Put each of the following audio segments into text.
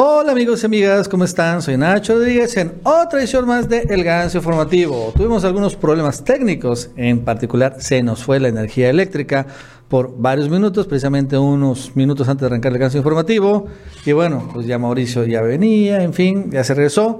Hola amigos y amigas, ¿cómo están? Soy Nacho Rodríguez en otra edición más de El Ganso Informativo. Tuvimos algunos problemas técnicos, en particular se nos fue la energía eléctrica por varios minutos, precisamente unos minutos antes de arrancar el Ganso Informativo. Y bueno, pues ya Mauricio ya venía, en fin, ya se regresó.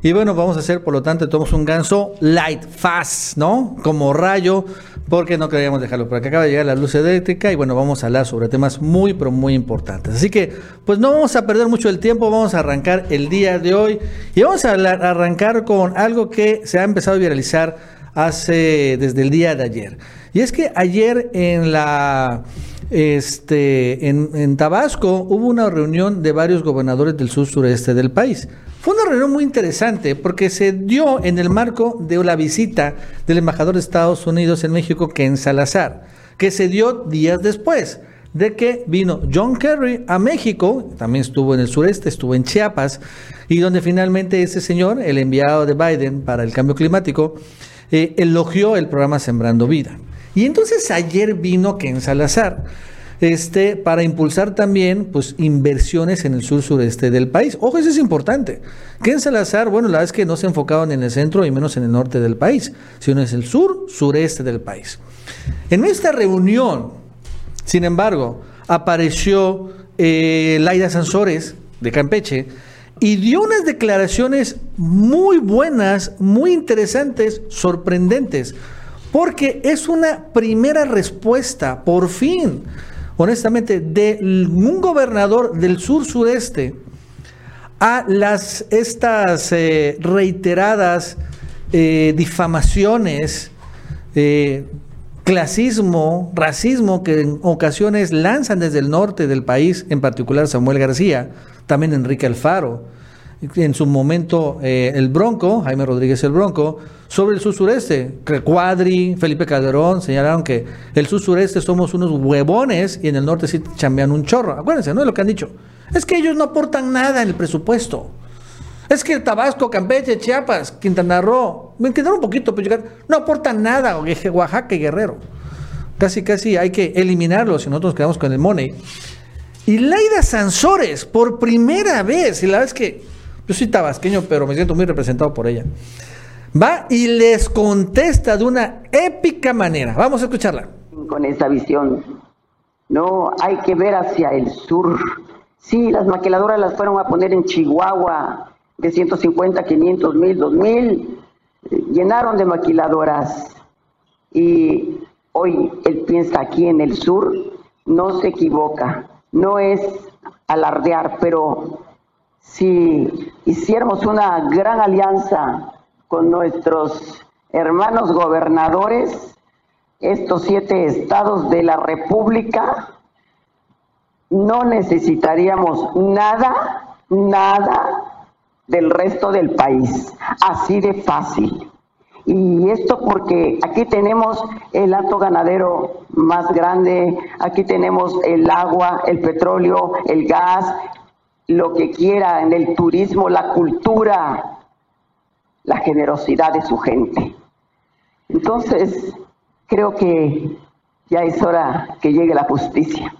Y bueno, vamos a hacer, por lo tanto, tomamos un ganso light, fast, ¿no? Como rayo, porque no queríamos dejarlo. Porque acaba de llegar la luz eléctrica y bueno, vamos a hablar sobre temas muy, pero muy importantes. Así que, pues no vamos a perder mucho el tiempo, vamos a arrancar el día de hoy y vamos a arrancar con algo que se ha empezado a viralizar hace desde el día de ayer. Y es que ayer en la este en, en Tabasco hubo una reunión de varios gobernadores del sur sureste del país. Fue una reunión muy interesante porque se dio en el marco de la visita del embajador de Estados Unidos en México, Ken Salazar, que se dio días después de que vino John Kerry a México, también estuvo en el sureste, estuvo en Chiapas, y donde finalmente ese señor, el enviado de Biden para el cambio climático, eh, elogió el programa Sembrando Vida. Y entonces ayer vino Ken Salazar este, para impulsar también pues, inversiones en el sur sureste del país. Ojo, eso es importante. Que en Salazar, bueno, la verdad es que no se enfocaban en el centro y menos en el norte del país, sino en el sur sureste del país. En esta reunión, sin embargo, apareció eh, Laida Sansores de Campeche y dio unas declaraciones muy buenas, muy interesantes, sorprendentes, porque es una primera respuesta, por fin, honestamente, de un gobernador del sur sureste a las estas eh, reiteradas eh, difamaciones, eh, clasismo, racismo que en ocasiones lanzan desde el norte del país, en particular Samuel García, también Enrique Alfaro, en su momento el Bronco, Jaime Rodríguez el Bronco, sobre el sur sureste. Cuadri, Felipe Calderón señalaron que el sur sureste somos unos huevones y en el norte sí chambean un chorro. Acuérdense, ¿no? Es lo que han dicho. Es que ellos no aportan nada en el presupuesto. Es que Tabasco, Campeche, Chiapas, Quintana Roo, me quedaron un poquito, pero no aportan nada, Oaxaca y Guerrero. Casi, casi hay que eliminarlos si nosotros quedamos con el money. Y Laida Sansores, por primera vez, y la es que yo soy tabasqueño, pero me siento muy representado por ella. Va y les contesta de una épica manera. Vamos a escucharla. Con esa visión. No, hay que ver hacia el sur. Sí, las maquiladoras las fueron a poner en Chihuahua de 150, 500 mil, 2000. Llenaron de maquiladoras. Y hoy él piensa aquí en el sur, no se equivoca. No es alardear, pero si hiciéramos una gran alianza con nuestros hermanos gobernadores, estos siete estados de la República, no necesitaríamos nada, nada del resto del país. Así de fácil. Y esto porque aquí tenemos el alto ganadero más grande, aquí tenemos el agua, el petróleo, el gas, lo que quiera, en el turismo, la cultura, la generosidad de su gente. Entonces, creo que ya es hora que llegue la justicia.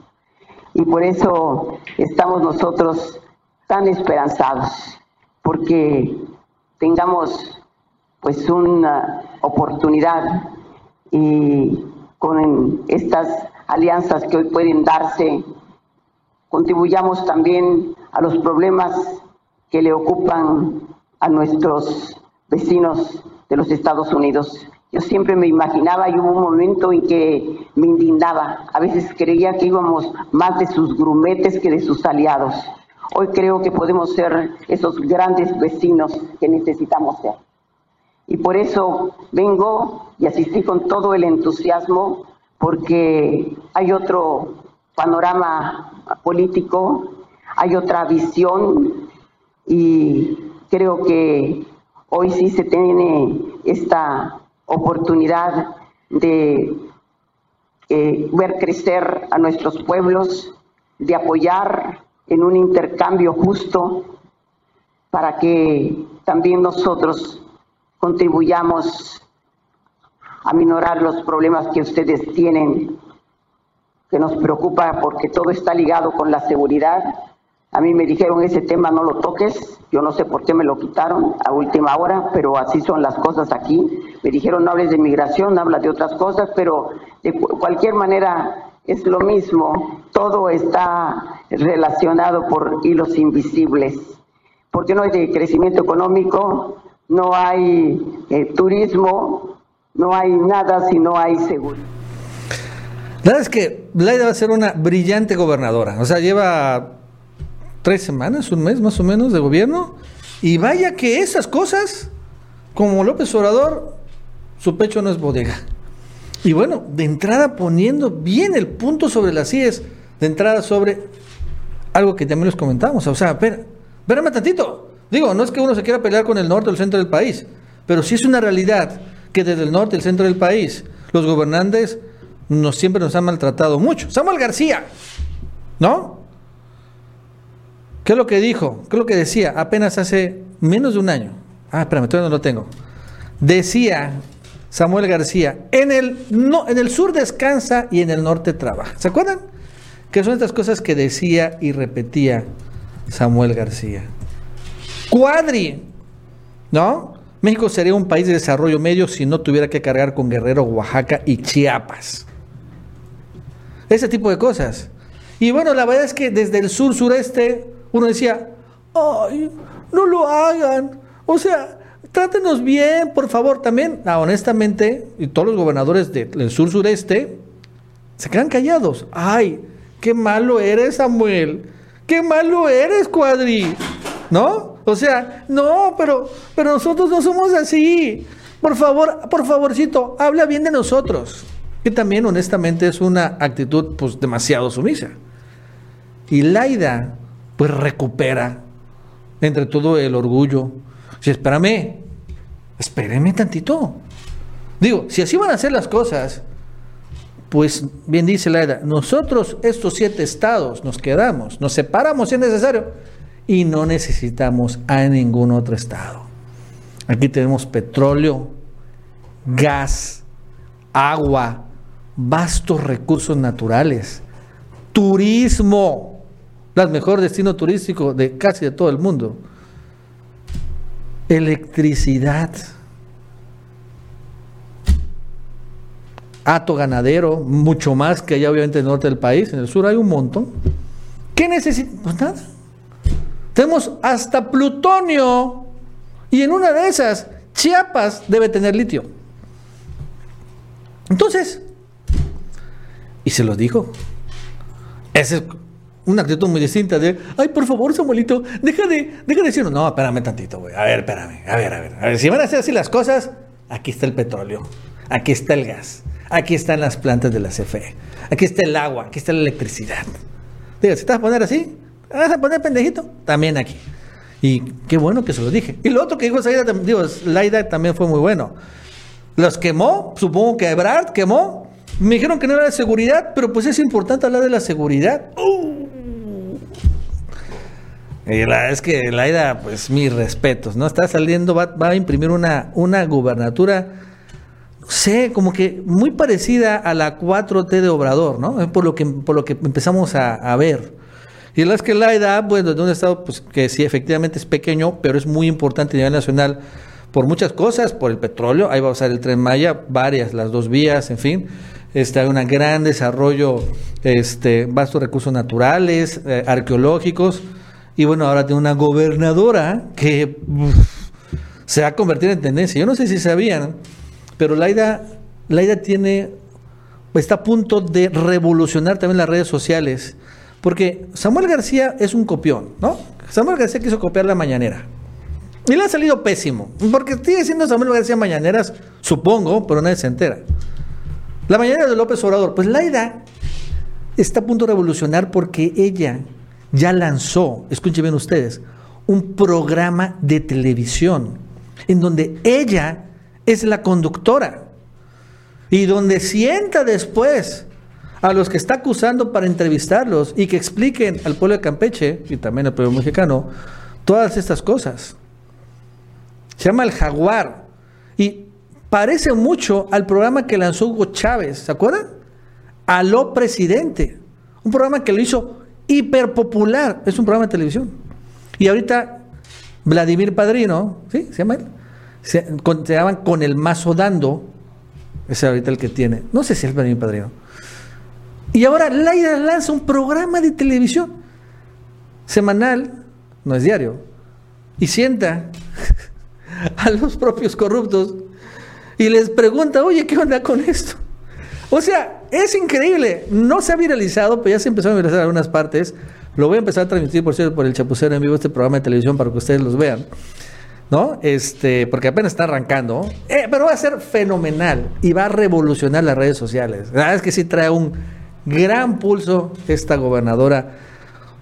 Y por eso estamos nosotros tan esperanzados, porque tengamos pues una oportunidad y con estas alianzas que hoy pueden darse, contribuyamos también a los problemas que le ocupan a nuestros vecinos de los Estados Unidos. Yo siempre me imaginaba y hubo un momento en que me indignaba. A veces creía que íbamos más de sus grumetes que de sus aliados. Hoy creo que podemos ser esos grandes vecinos que necesitamos ser. Y por eso vengo y asistí con todo el entusiasmo porque hay otro panorama político, hay otra visión y creo que Hoy sí se tiene esta oportunidad de eh, ver crecer a nuestros pueblos, de apoyar en un intercambio justo para que también nosotros contribuyamos a minorar los problemas que ustedes tienen, que nos preocupa porque todo está ligado con la seguridad, A mí me dijeron ese tema no lo toques, yo no sé por qué me lo quitaron a última hora, pero así son las cosas aquí. Me dijeron no hables de migración, habla de otras cosas, pero de cualquier manera es lo mismo, todo está relacionado por hilos invisibles. Porque no hay crecimiento económico, no hay eh, turismo, no hay nada si no hay seguridad. La verdad es que Laida va a ser una brillante gobernadora. O sea, lleva tres semanas, un mes más o menos de gobierno. Y vaya que esas cosas, como López Obrador, su pecho no es bodega. Y bueno, de entrada poniendo bien el punto sobre las IES, de entrada sobre algo que también les comentamos. O sea, espérame tantito. Digo, no es que uno se quiera pelear con el norte o el centro del país, pero sí es una realidad que desde el norte el centro del país, los gobernantes nos, siempre nos han maltratado mucho. Samuel García, ¿no? ¿Qué es lo que dijo? ¿Qué es lo que decía? Apenas hace menos de un año. Ah, espérame, todavía no lo tengo. Decía Samuel García, en el, no, en el sur descansa y en el norte trabaja. ¿Se acuerdan? Que son estas cosas que decía y repetía Samuel García. Cuadri, ¿no? México sería un país de desarrollo medio si no tuviera que cargar con Guerrero, Oaxaca y Chiapas. Ese tipo de cosas. Y bueno, la verdad es que desde el sur sur-este uno decía, ay, no lo hagan. O sea, trátenos bien, por favor. También, ah, honestamente, y todos los gobernadores del sur sureste se quedan callados. Ay, qué malo eres, Samuel. Qué malo eres, Cuadri. ¿No? O sea, no, pero, pero nosotros no somos así. Por favor, por favorcito, habla bien de nosotros. Que también, honestamente, es una actitud pues demasiado sumisa. Y Laida, pues recupera entre todo el orgullo. Si espérame, espéreme tantito. Digo, si así van a ser las cosas, pues bien dice Laida, nosotros estos siete estados nos quedamos, nos separamos si es necesario y no necesitamos a ningún otro estado. Aquí tenemos petróleo, gas, agua, vastos recursos naturales, turismo, el mejor destino turístico de casi de todo el mundo, electricidad, hato ganadero, mucho más que allá obviamente en el norte del país, en el sur hay un montón. ¿Qué necesitamos? Pues. Tenemos hasta plutonio y en una de esas, Chiapas debe tener litio. Entonces, y se los dijo. Esa es una actitud muy distinta de, ay, por favor, Samuelito, deja de, deja de decirlo. No, espérame tantito, güey. A ver, espérame. A ver, a ver. A ver, si van a hacer así las cosas, aquí está el petróleo, aquí está el gas, aquí están las plantas de la CFE, aquí está el agua, aquí está la electricidad. Diga, si te vas a poner así, vas a poner pendejito, también aquí. Y qué bueno que se lo dije. Y lo otro que dijo Laida, digo, Laida también fue muy bueno. Los quemó, supongo que Ebrard quemó, me dijeron que no era de seguridad, pero pues es importante hablar de la seguridad. Uh. Y la es que Laida, pues mis respetos, ¿no? Está saliendo, va, a imprimir una, una gubernatura, no sé, como que muy parecida a la 4T de Obrador, ¿no? Por lo que, por lo que empezamos a, ver. Y la es que Laida, bueno, de un estado pues, que sí, efectivamente es pequeño, pero es muy importante a nivel nacional por muchas cosas, por el petróleo, ahí va a usar el tren Maya, varias, las dos vías, en fin este, hay un gran desarrollo, este, vastos recursos naturales, eh, arqueológicos, y bueno, ahora tiene una gobernadora que se va a convertir en tendencia. Yo no sé si sabían, pero Laida, Laida tiene, está a punto de revolucionar también las redes sociales, porque Samuel García es un copión, ¿no? Samuel García quiso copiar la mañanera. Y le ha salido pésimo, porque sigue siendo Samuel García Mañaneras, supongo, pero nadie se entera. La mañana de López Obrador, pues Laida está a punto de revolucionar porque ella ya lanzó, escuchen bien ustedes, un programa de televisión en donde ella es la conductora y donde sienta después a los que está acusando para entrevistarlos y que expliquen al pueblo de Campeche y también al pueblo mexicano todas estas cosas. Se llama el jaguar. Y parece mucho al programa que lanzó Hugo Chávez, ¿se acuerdan? Aló Presidente, un programa que lo hizo hiperpopular. Es un programa de televisión. Y ahorita Vladimir Padrino, ¿sí? ¿Se llama él? Se, con, Con el Mazo Dando. Ese es ahorita el que tiene. No sé si es Vladimir Padrino. Y ahora Laida lanza un programa de televisión semanal, no es diario, y sienta a los propios corruptos y les pregunta, oye, ¿qué onda con esto? O sea, es increíble. No se ha viralizado, pero ya se empezó a viralizar algunas partes. Lo voy a empezar a transmitir, por cierto, por el Chapucero en vivo, este programa de televisión, para que ustedes los vean. ¿No? Este, porque apenas está arrancando. Eh, pero va a ser fenomenal y va a revolucionar las redes sociales. La verdad es que sí trae un gran pulso esta gobernadora,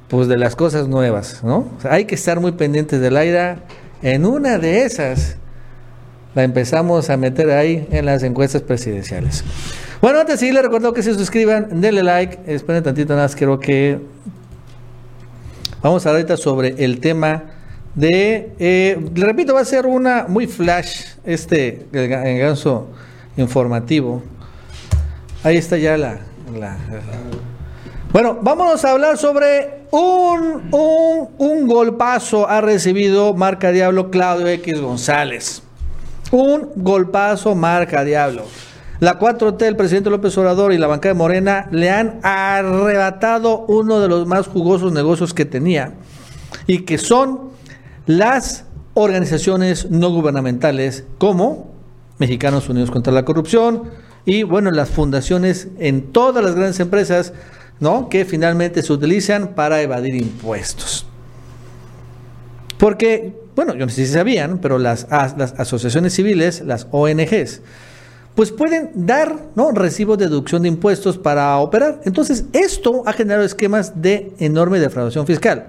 pues de las cosas nuevas, ¿no? hay que estar muy pendientes del aire. En una de esas la empezamos a meter ahí en las encuestas presidenciales. Bueno, antes sí les recuerdo que se suscriban, denle like, esperen tantito más, quiero que vamos a hablar sobre el tema de, eh, le repito, va a ser una muy flash este el ganso informativo. Ahí está ya la, la, Bueno, vámonos a hablar sobre un, un, un golpazo ha recibido Marca Diablo Claudio X González. Un golpazo marca diablo. La 4T, el presidente López Obrador y la banca de Morena le han arrebatado uno de los más jugosos negocios que tenía y que son las organizaciones no gubernamentales como Mexicanos Unidos contra la Corrupción y bueno, las fundaciones en todas las grandes empresas, ¿no? Que finalmente se utilizan para evadir impuestos. Porque bueno, yo no sé si sabían, pero las, asociaciones civiles, las ONGs, pues pueden dar ¿no? recibos de deducción de impuestos para operar. Entonces, esto ha generado esquemas de enorme defraudación fiscal.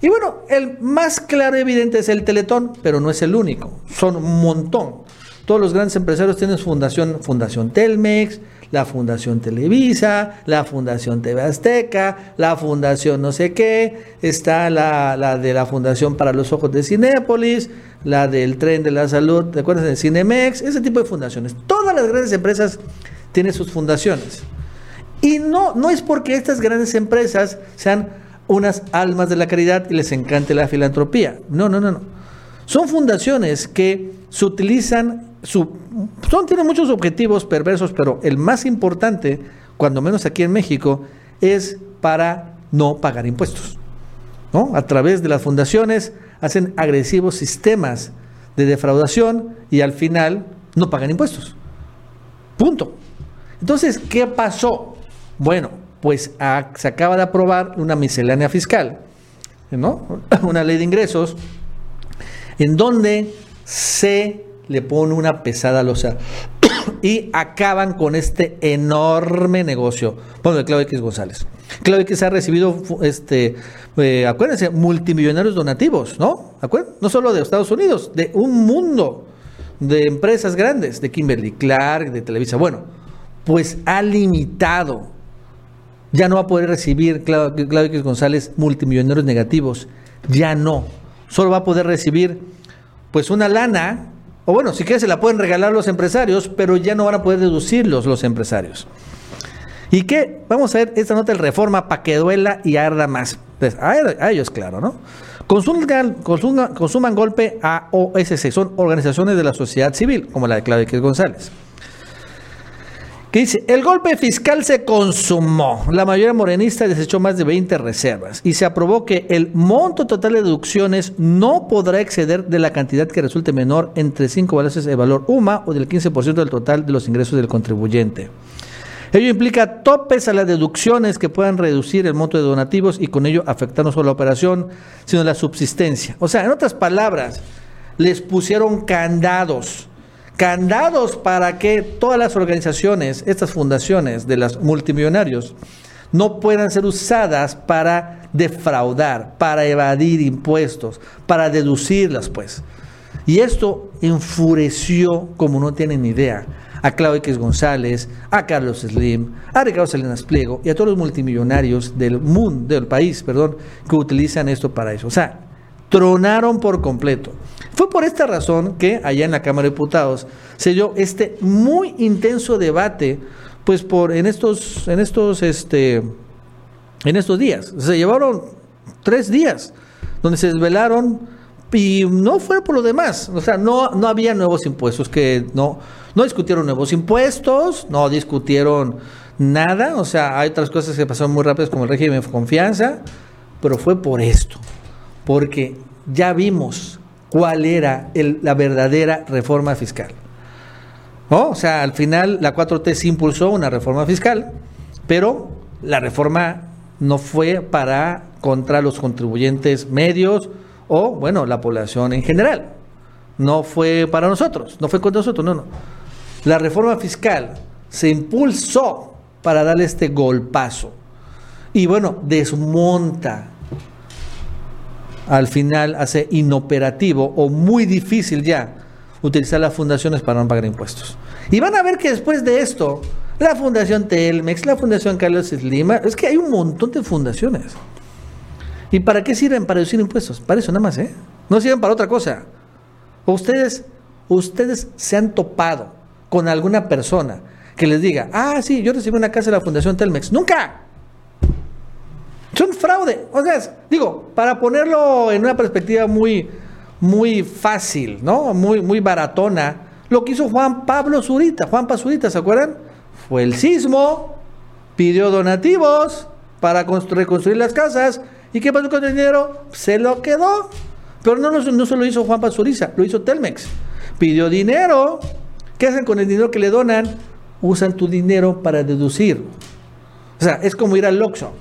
Y bueno, el más claro y evidente es el Teletón, pero no es el único, son un montón. Todos los grandes empresarios tienen fundación, Fundación Telmex, la Fundación Televisa, la Fundación TV Azteca, la Fundación no sé qué, está la, de la Fundación para los Ojos de Cinépolis, la del Tren de la Salud, ¿te acuerdas de Cinemex? Ese tipo de fundaciones. Todas las grandes empresas tienen sus fundaciones. Y no, no es porque estas grandes empresas sean unas almas de la caridad y les encante la filantropía. No, no, no, no. Son fundaciones que se utilizan son, tienen muchos objetivos perversos, pero el más importante, cuando menos aquí en México, es para no pagar impuestos. ¿no? A través de las fundaciones hacen agresivos sistemas de defraudación y al final no pagan impuestos. Punto. Entonces, ¿qué pasó? Bueno, pues se acaba de aprobar una miscelánea fiscal, ¿no? una ley de ingresos, en donde se le pone una pesada losa y acaban con este enorme negocio. Bueno, de Claudio X González. Claudio X ha recibido, este, eh, acuérdense, multimillonarios donativos, ¿no? No solo de Estados Unidos, de un mundo de empresas grandes, de Kimberly Clark, de Televisa. Bueno, pues ha limitado. Ya no va a poder recibir Claudio, Claudio X González multimillonarios negativos. Ya no. Solo va a poder recibir, pues, una lana o bueno, si quieres se la pueden regalar los empresarios, pero ya no van a poder deducirlos los empresarios. ¿Y qué? Vamos a ver esta nota de reforma para que duela y arda más. Pues, a, ellos, claro, ¿no? Consuman, golpe a OSC, son organizaciones de la sociedad civil, como la de Claudia X González que dice, el golpe fiscal se consumó. La mayoría morenista desechó más de 20 reservas y se aprobó que el monto total de deducciones no podrá exceder de la cantidad que resulte menor entre 5 veces el valor UMA o del 15% del total de los ingresos del contribuyente. Ello implica topes a las deducciones que puedan reducir el monto de donativos y con ello afectar no solo la operación, sino la subsistencia. O sea, en otras palabras, les pusieron candados candados para que todas las organizaciones, estas fundaciones de los multimillonarios, no puedan ser usadas para defraudar, para evadir impuestos, para deducirlas, pues. Y esto enfureció, como no tienen idea, a Claudio X González, a Carlos Slim, a Ricardo Salinas Pliego y a todos los multimillonarios del mundo, del país, perdón, que utilizan esto para eso. O sea, tronaron por completo. Fue por esta razón que allá en la Cámara de Diputados se dio este muy intenso debate, pues por en estos, en estos este, en estos días. Se llevaron tres días donde se desvelaron y no fue por lo demás. O sea, no, no había nuevos impuestos, que no, no discutieron nuevos impuestos, no discutieron nada. O sea, hay otras cosas que pasaron muy rápidas como el régimen de confianza, pero fue por esto. Porque ya vimos cuál era la verdadera reforma fiscal. O sea, al final la 4T se impulsó una reforma fiscal, pero la reforma no fue para contra los contribuyentes medios o, bueno, la población en general. No fue para nosotros, no fue contra nosotros, no, no. La reforma fiscal se impulsó para darle este golpazo. Y bueno, desmonta. Al final hace inoperativo o muy difícil ya utilizar las fundaciones para no pagar impuestos. Y van a ver que después de esto, la Fundación Telmex, la Fundación Carlos Slima, es que hay un montón de fundaciones. ¿Y para qué sirven? Para reducir impuestos. Para eso nada más, ¿eh? No sirven para otra cosa. Ustedes, ustedes se han topado con alguna persona que les diga, ah, sí, yo recibí una casa de la Fundación Telmex. ¡Nunca! Son fraude. O sea, digo, para ponerlo en una perspectiva muy, muy fácil, ¿no? Muy, muy baratona, lo que hizo Juan Pablo Zurita, Juan Pazurita, ¿se acuerdan? Fue el sismo, pidió donativos para reconstruir las casas. ¿Y qué pasó con el dinero? Se lo quedó. Pero no, no, solo hizo Juan Pazuriza, lo hizo Telmex. Pidió dinero. ¿Qué hacen con el dinero que le donan? Usan tu dinero para deducir. O sea, es como ir al Oxxo.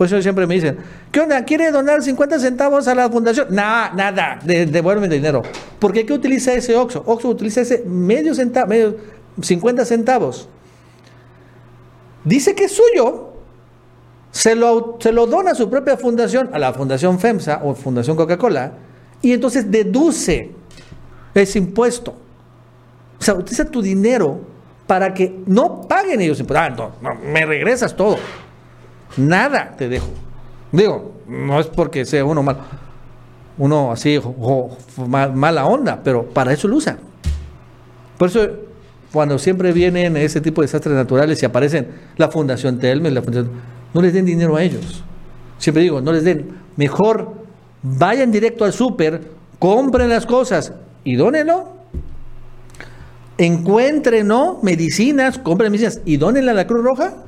Por eso siempre me dicen, ¿qué onda? ¿Quiere donar 50 centavos a la fundación? Nada, nada, de, el dinero. ¿Por qué? ¿Qué utiliza ese Oxxo? Oxxo utiliza ese medio centavo, medio, 50 centavos. Dice que es suyo, se lo, se lo dona a su propia fundación, a la Fundación FEMSA o Fundación Coca-Cola, y entonces deduce ese impuesto. O sea, utiliza tu dinero para que no paguen ellos impuestos. Ah, no, me regresas todo. Nada te dejo. Digo, no es porque sea uno mal, uno así, mala onda, pero para eso lo usan. Por eso, cuando siempre vienen ese tipo de desastres naturales y aparecen la Fundación Telmes, la Fundación, no les den dinero a ellos. Siempre digo, no les den. Mejor vayan directo al súper, compren las cosas y dónenlo. Encuentren ¿no? medicinas, compren medicinas y dónenle a la Cruz Roja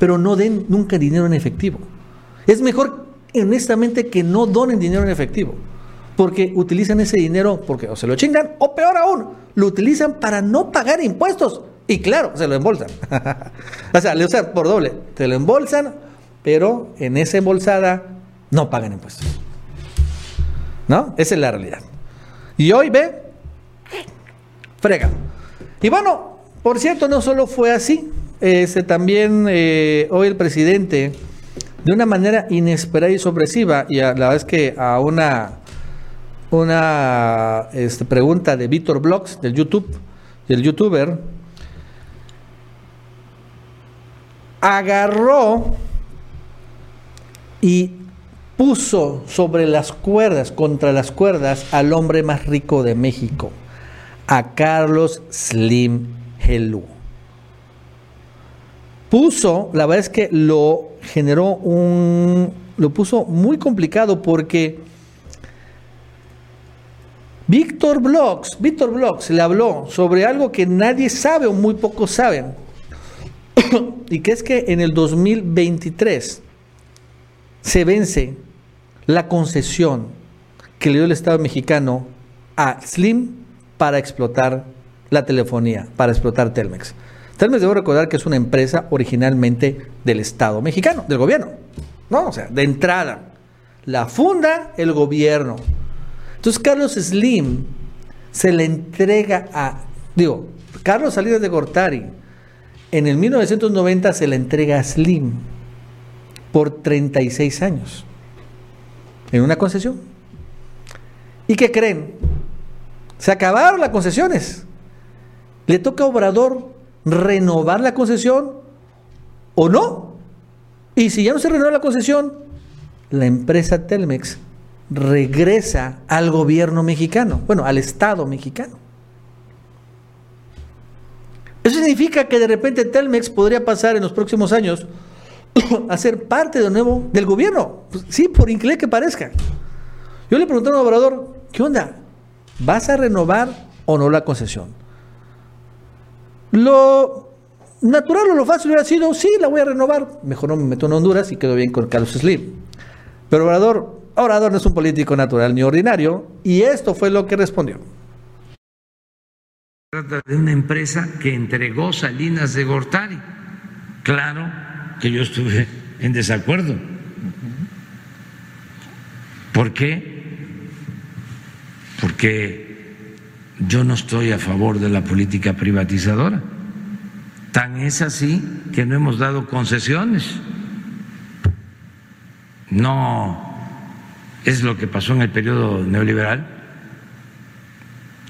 pero no den nunca dinero en efectivo. Es mejor, honestamente, que no donen dinero en efectivo, porque utilizan ese dinero porque o se lo chingan, o peor aún, lo utilizan para no pagar impuestos. Y claro, se lo embolsan. o sea, le usan por doble. Se lo embolsan, pero en esa embolsada no pagan impuestos. ¿No? Esa es la realidad. Y hoy ve, frega. Y bueno, por cierto, no solo fue así. Este, también eh, hoy el presidente, de una manera inesperada y sorpresiva, y la verdad es que a una, una este, pregunta de Víctor Blogs, del YouTube, del youtuber, agarró y puso sobre las cuerdas, contra las cuerdas, al hombre más rico de México, a Carlos Slim Helú puso, la verdad es que lo generó un, lo puso muy complicado porque Víctor Blogs, Víctor Blogs le habló sobre algo que nadie sabe o muy pocos saben, y que es que en el 2023 se vence la concesión que le dio el Estado mexicano a Slim para explotar la telefonía, para explotar Telmex. Telmex debo recordar que es una empresa originalmente del Estado mexicano, del gobierno. No, o sea, de entrada. La funda el gobierno. Entonces Carlos Slim se le entrega a, digo, Carlos Salinas de Gortari, en el 1990 se le entrega a Slim por 36 años en una concesión. ¿Y qué creen? Se acabaron las concesiones. Le toca a Obrador renovar la concesión o no. Y si ya no se renueva la concesión, la empresa Telmex regresa al gobierno mexicano, bueno, al Estado mexicano. Eso significa que de repente Telmex podría pasar en los próximos años a ser parte de nuevo del gobierno. Pues, sí, por increíble que parezca. Yo le pregunté a un Obrador, ¿qué onda? ¿Vas a renovar o no la concesión? Lo natural o lo fácil hubiera sido, sí, la voy a renovar. Mejor no me meto en Honduras y quedo bien con Carlos Slim. Pero Obrador, Obrador no es un político natural ni ordinario y esto fue lo que respondió. Trata de una empresa que entregó Salinas de Gortari. Claro que yo estuve en desacuerdo. ¿Por qué? Porque yo no estoy a favor de la política privatizadora. Tan es así que no hemos dado concesiones. No es lo que pasó en el periodo neoliberal,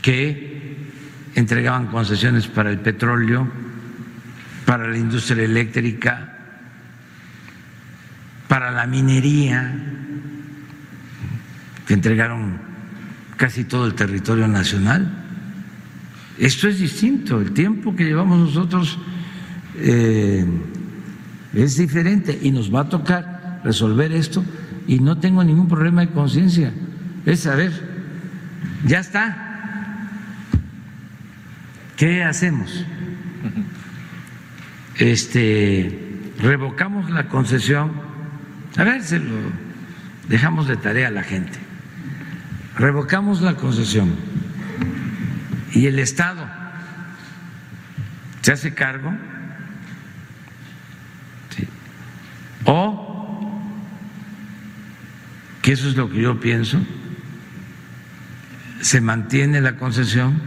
que entregaban concesiones para el petróleo, para la industria eléctrica, para la minería, que entregaron casi todo el territorio nacional. Esto es distinto, el tiempo que llevamos nosotros eh, es diferente y nos va a tocar resolver esto y no tengo ningún problema de conciencia. Es saber, ya está. ¿Qué hacemos? Este, revocamos la concesión. A ver, se lo dejamos de tarea a la gente. Revocamos la concesión. Y el Estado se hace cargo o que eso es lo que yo pienso se mantiene la concesión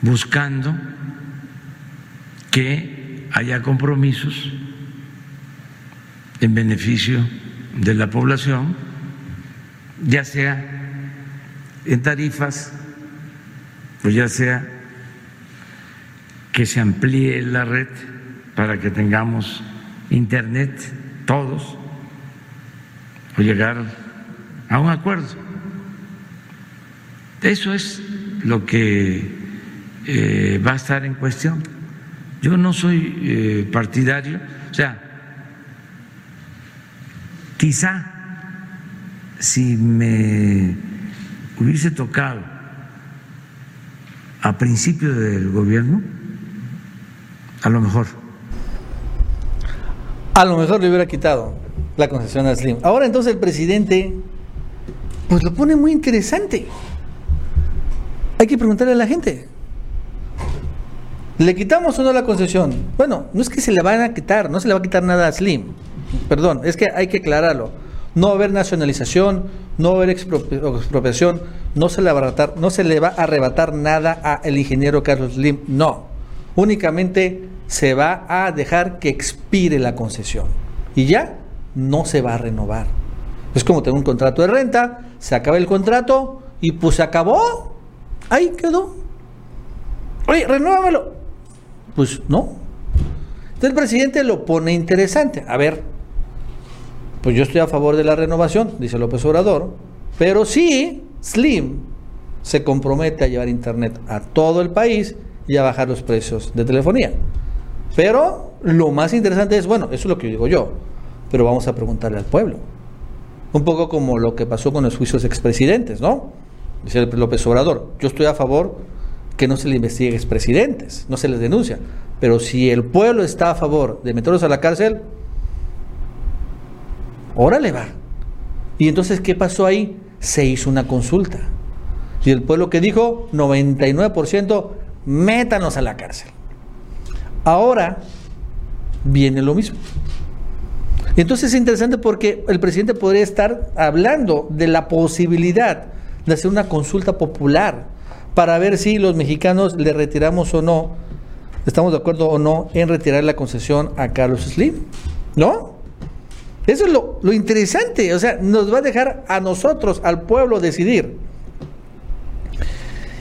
buscando que haya compromisos en beneficio de la población, ya sea en tarifas o ya sea que se amplíe la red para que tengamos internet todos o llegar a un acuerdo. Eso es lo que eh, va a estar en cuestión. Yo no soy eh, partidario, o sea, quizá si me hubiese tocado a principio del gobierno, a lo mejor. A lo mejor le hubiera quitado la concesión a Slim. Ahora entonces el presidente, pues lo pone muy interesante. Hay que preguntarle a la gente. ¿Le quitamos o no la concesión? Bueno, no es que se le van a quitar, no se le va a quitar nada a Slim. Perdón, es que hay que aclararlo. No va a haber nacionalización, no va a haber expropiación, no se le va a arrebatar, no a arrebatar nada al ingeniero Carlos Slim, no. Únicamente se va a dejar que expire la concesión y ya no se va a renovar. Es como tener un contrato de renta, se acaba el contrato y pues se acabó. Ahí quedó. Oye, renuévamelo. Pues no. Entonces el presidente lo pone interesante. A ver, pues yo estoy a favor de la renovación, dice López Obrador, pero sí, Slim se compromete a llevar Internet a todo el país y a bajar los precios de telefonía. Pero lo más interesante es, bueno, eso es lo que digo yo, pero vamos a preguntarle al pueblo. Un poco como lo que pasó con los juicios expresidentes, ¿no? Dice López Obrador, yo estoy a favor que no se le investigue expresidentes, no se les denuncia. Pero si el pueblo está a favor de meterlos a la cárcel, órale va. Y entonces, ¿qué pasó ahí? Se hizo una consulta. Y el pueblo que dijo, 99%, métanos a la cárcel. Ahora viene lo mismo. Entonces es interesante porque el presidente podría estar hablando de la posibilidad de hacer una consulta popular para ver si los mexicanos le retiramos o no, estamos de acuerdo o no en retirar la concesión a Carlos Slim. ¿No? Eso es lo, interesante, o sea, nos va a dejar a nosotros, al pueblo, decidir.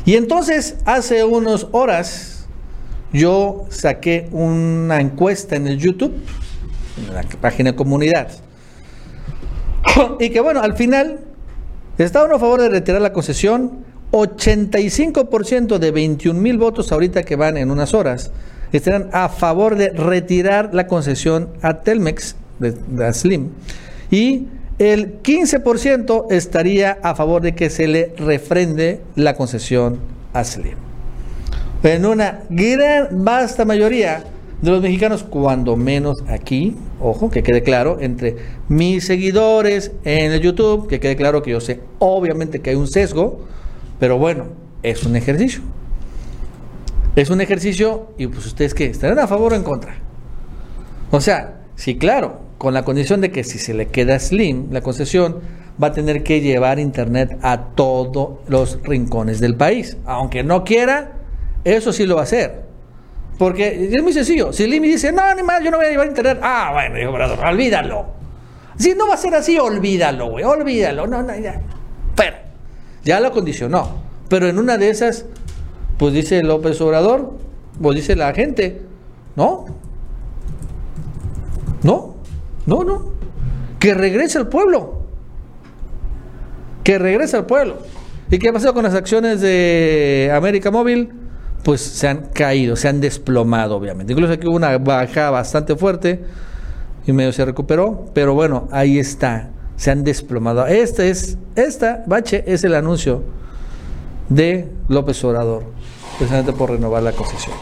Y entonces, hace unas horas, yo saqué una encuesta en el YouTube, en la página de comunidad, y que bueno, al final, ¿está uno a favor de retirar la concesión? 85% de 21 mil votos ahorita que van en unas horas estarán a favor de retirar la concesión a Telmex de, de Slim y el 15% estaría a favor de que se le refrende la concesión a Slim. En una gran, vasta mayoría de los mexicanos, cuando menos aquí, ojo, que quede claro, entre mis seguidores en el YouTube, que quede claro que yo sé, obviamente que hay un sesgo, pero bueno, es un ejercicio. Es un ejercicio y pues ustedes qué, estarán a favor o en contra. O sea, sí, claro, con la condición de que si se le queda Slim la concesión, va a tener que llevar internet a todos los rincones del país. Aunque no quiera, eso sí lo va a hacer. Porque es muy sencillo. Si Slim dice, no, ni más, yo no voy a llevar internet. Ah, bueno, dijo olvídalo. Si no va a ser así, olvídalo, güey, olvídalo. No, no, ya. Pero, ya lo condicionó. Pero en una de esas, pues dice López Obrador, pues dice la gente, ¿no? No, no, no. Que regrese al pueblo. Que regrese al pueblo. ¿Y qué ha pasado con las acciones de América Móvil? Pues se han caído, se han desplomado, obviamente. Incluso aquí hubo una baja bastante fuerte y medio se recuperó, pero bueno, ahí está, se han desplomado. Este es, esta, bache, es el anuncio de López Obrador, precisamente por renovar la concesión.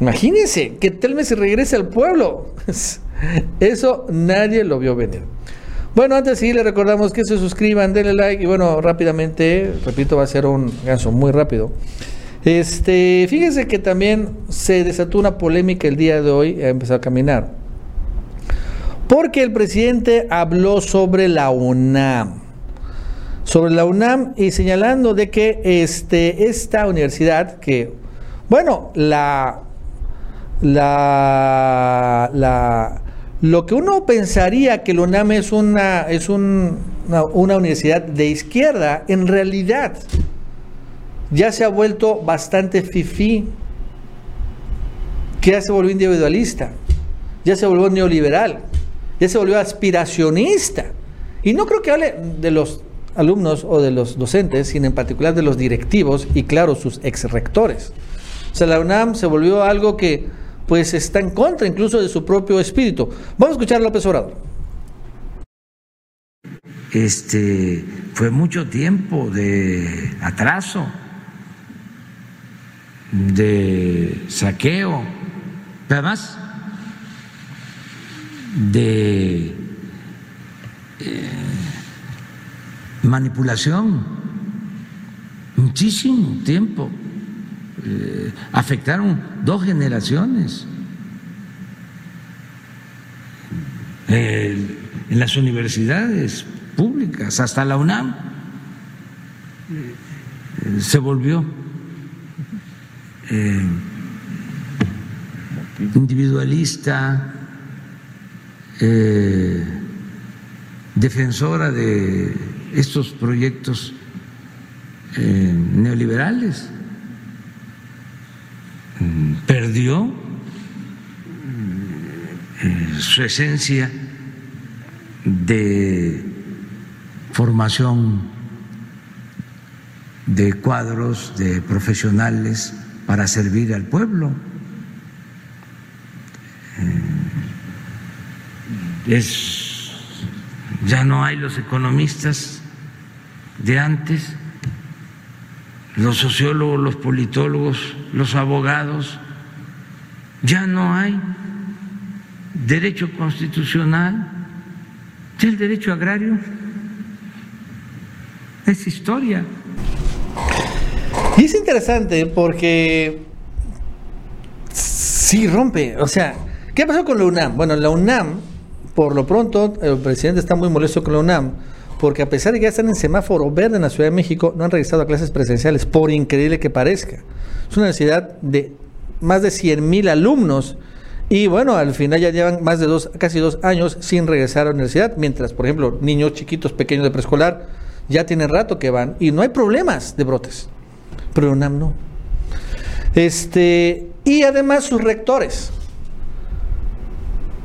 Imagínense que Telmex regrese al pueblo. Eso nadie lo vio venir. Bueno, antes sí le recordamos que se suscriban, denle like y bueno, rápidamente, repito, va a ser un ganso muy rápido. Este, fíjense que también se desató una polémica el día de hoy, ha empezado a caminar. Porque el presidente habló sobre la UNAM. Sobre la UNAM y señalando de que este, esta universidad, que, bueno, la, la, la, lo que uno pensaría que la UNAM es una, es un, una universidad de izquierda, en realidad ya se ha vuelto bastante fifí, que ya se volvió individualista, ya se volvió neoliberal, ya se volvió aspiracionista. Y no creo que hable de los alumnos o de los docentes, sino en particular de los directivos y claro, sus ex rectores. O sea, la UNAM se volvió algo que pues está en contra incluso de su propio espíritu. Vamos a escuchar a López. Este fue mucho tiempo de atraso, de saqueo, además de eh, manipulación, muchísimo tiempo. Eh, afectaron dos generaciones. Eh, en las universidades públicas, hasta la UNAM, eh, se volvió individualista, defensora de estos proyectos neoliberales. Perdió eh, su esencia de formación de cuadros, de profesionales para servir al pueblo. Eh, Es, ya no hay los economistas de antes, los sociólogos, los politólogos, los abogados, ya no hay derecho constitucional, ya el derecho agrario es historia. Y es interesante porque sí rompe, o sea, ¿qué pasó con la UNAM? Bueno, la UNAM, por lo pronto, el presidente está muy molesto con la UNAM, porque a pesar de que ya están en semáforo verde en la Ciudad de México, no han regresado a clases presenciales, por increíble que parezca. Es una universidad de más de 100 mil alumnos y bueno, al final ya llevan más de dos, casi dos años sin regresar a la universidad, mientras, por ejemplo, niños chiquitos, pequeños de preescolar, ya tienen rato que van y no hay problemas de brotes. Pero UNAM no. Este, y además sus rectores.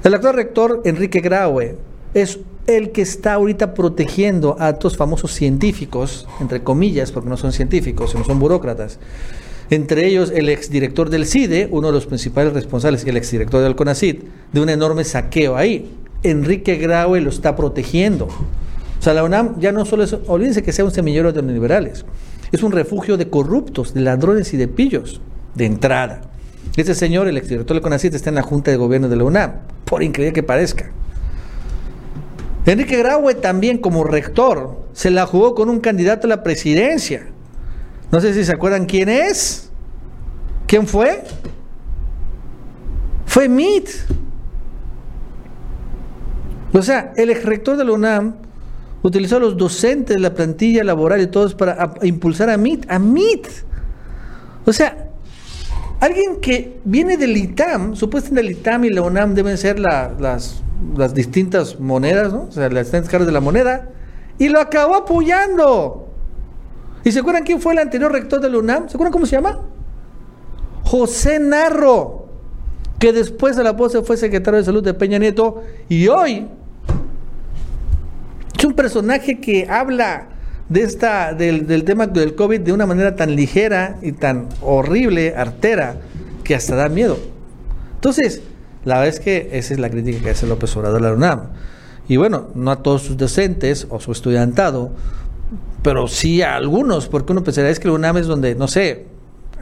El actual rector Enrique Graue es el que está ahorita protegiendo a estos famosos científicos, entre comillas, porque no son científicos, sino son burócratas, entre ellos el exdirector del CIDE, uno de los principales responsables, el exdirector del CONACID, de un enorme saqueo ahí. Enrique Graue lo está protegiendo. O sea, la UNAM ya no solo es, olvídense que sea un semillero de neoliberales, es un refugio de corruptos, de ladrones y de pillos, de entrada. Ese señor, el exdirector del CONACID, está en la Junta de Gobierno de la UNAM, por increíble que parezca. Enrique Graue también como rector se la jugó con un candidato a la presidencia. No sé si se acuerdan quién es. ¿Quién fue? Fue MIT. O sea, el ex rector de la UNAM utilizó a los docentes la plantilla laboral y todos para impulsar a MIT. A MIT. O sea, alguien que viene del ITAM, supuestamente el ITAM y la UNAM deben ser las, las distintas monedas, ¿no? O sea, las distintas caras de la moneda, y lo acabó apoyando. ¿Y se acuerdan quién fue el anterior rector de la UNAM? ¿Se acuerdan cómo se llama? José Narro, que después de la pose fue secretario de salud de Peña Nieto y hoy es un personaje que habla de esta, del, del tema del COVID de una manera tan ligera y tan horrible, artera, que hasta da miedo. Entonces, la verdad es que esa es la crítica que hace López Obrador a la UNAM. Y bueno, no a todos sus docentes o su estudiantado, pero sí a algunos, porque uno pensaría, es que la UNAM es donde, no sé,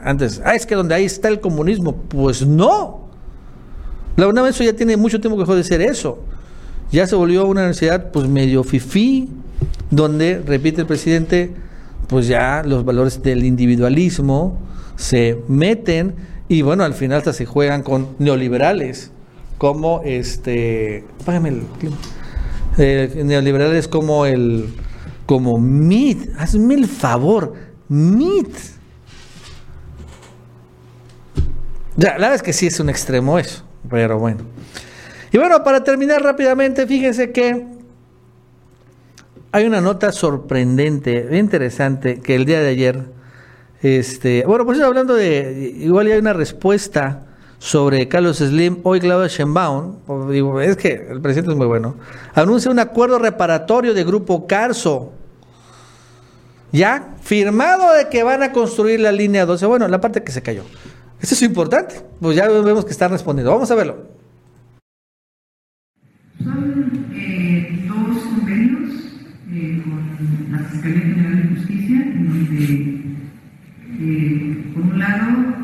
antes, ah, es que donde ahí está el comunismo. Pues no. La UNAM eso ya tiene mucho tiempo que dejó de ser eso. Ya se volvió una universidad pues medio fifí, donde, repite el presidente, pues ya los valores del individualismo se meten y bueno, al final hasta se juegan con neoliberales, como este, págame el eh, neoliberales como el como MIT, hazme el favor, MIT. Ya, la verdad es que sí es un extremo eso, pero bueno. Y bueno, para terminar rápidamente, fíjense que hay una nota sorprendente, interesante, que el día de ayer, este, bueno, pues hablando de, igual hay una respuesta sobre Carlos Slim, hoy Claudia Sheinbaum, digo, es que el presidente es muy bueno, anuncia un acuerdo reparatorio de Grupo Carso ya firmado de que van a construir la línea 12. Bueno, la parte que se cayó. Esto es importante. Pues ya vemos que están respondiendo. Vamos a verlo. Son eh, dos convenios eh, con la Fiscalía General de Justicia, donde, eh, por un lado,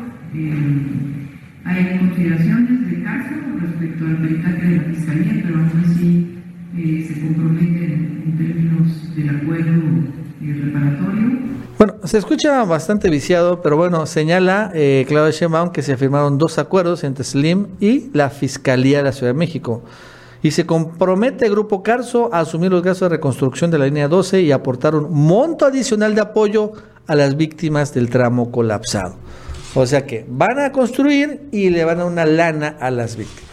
hay consideraciones de caso respecto al peritaje de la Fiscalía, pero aún así se comprometen en términos del acuerdo bueno, se escucha bastante viciado, pero bueno, señala eh, Claudia Sheinbaum que se firmaron dos acuerdos entre Slim y la Fiscalía de la Ciudad de México. Y se compromete el Grupo Carso a asumir los gastos de reconstrucción de la línea 12 y aportar un monto adicional de apoyo a las víctimas del tramo colapsado. O sea que van a construir y le van a una lana a las víctimas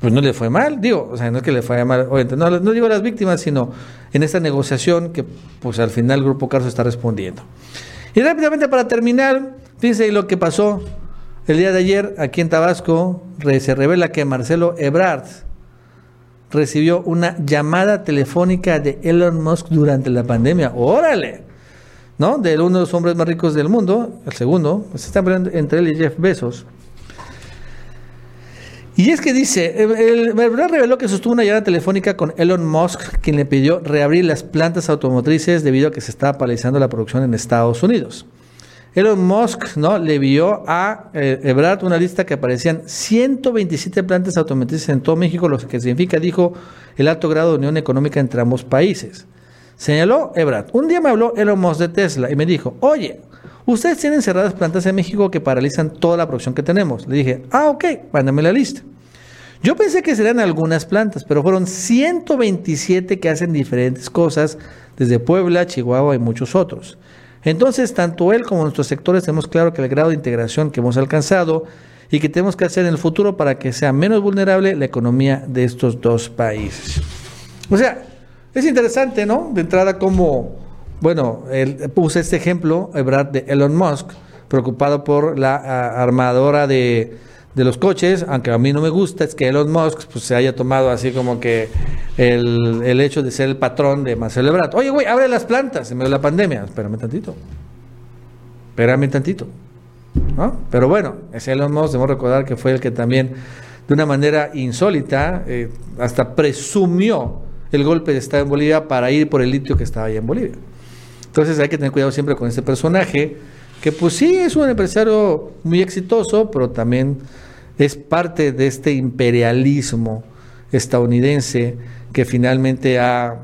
pues no le fue mal, digo, o sea, no es que le fue mal, no, no digo a las víctimas, sino en esta negociación que pues al final el Grupo Carso está respondiendo. Y rápidamente para terminar, fíjense lo que pasó el día de ayer aquí en Tabasco, se revela que Marcelo Ebrard recibió una llamada telefónica de Elon Musk durante la pandemia. ¡Órale! ¿No? De uno de los hombres más ricos del mundo, el segundo, pues está entre él y Jeff Bezos. Y es que dice, el, reveló que sostuvo una llamada telefónica con Elon Musk, quien le pidió reabrir las plantas automotrices debido a que se estaba paralizando la producción en Estados Unidos. Elon Musk ¿no? le vio a eh, Ebrard una lista que aparecían 127 plantas automotrices en todo México, lo que significa, dijo, el alto grado de unión económica entre ambos países. Señaló Ebrard, un día me habló Elon Musk de Tesla y me dijo, oye, ustedes tienen cerradas plantas en México que paralizan toda la producción que tenemos. Le dije, ah, ok, mándame la lista. Yo pensé que serían algunas plantas, pero fueron 127 que hacen diferentes cosas, desde Puebla, Chihuahua y muchos otros. Entonces, tanto él como nuestros sectores tenemos claro que el grado de integración que hemos alcanzado y que tenemos que hacer en el futuro para que sea menos vulnerable la economía de estos dos países. O sea, es interesante, ¿no? De entrada, como, bueno, él puse este ejemplo, de Elon Musk, preocupado por la armadora de de los coches, aunque a mí no me gusta, es que Elon Musk pues, se haya tomado así como que el, el hecho de ser el patrón de Marcelo Ebrard. Oye, güey, abre las plantas en medio de la pandemia. Espérame tantito. espérame tantito. ¿no? Pero bueno, ese Elon Musk, debemos recordar que fue el que también, de una manera insólita, eh, hasta presumió el golpe de Estado en Bolivia para ir por el litio que estaba ahí en Bolivia. Entonces hay que tener cuidado siempre con este personaje, que pues sí es un empresario muy exitoso, pero también es parte de este imperialismo estadounidense que finalmente ha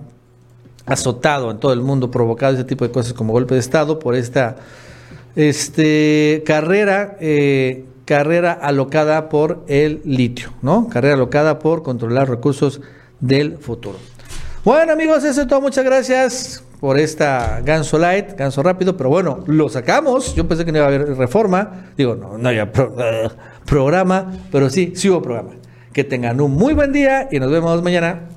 azotado en todo el mundo, provocado ese tipo de cosas como golpe de Estado por esta este, carrera, eh, carrera alocada por el litio, ¿no? Carrera alocada por controlar recursos del futuro. Bueno amigos, eso es todo, muchas gracias por esta ganso light, ganso rápido, pero bueno, lo sacamos, yo pensé que no iba a haber reforma, digo, no, no había programa, pero sí, sí hubo programa. Que tengan un muy buen día y nos vemos mañana.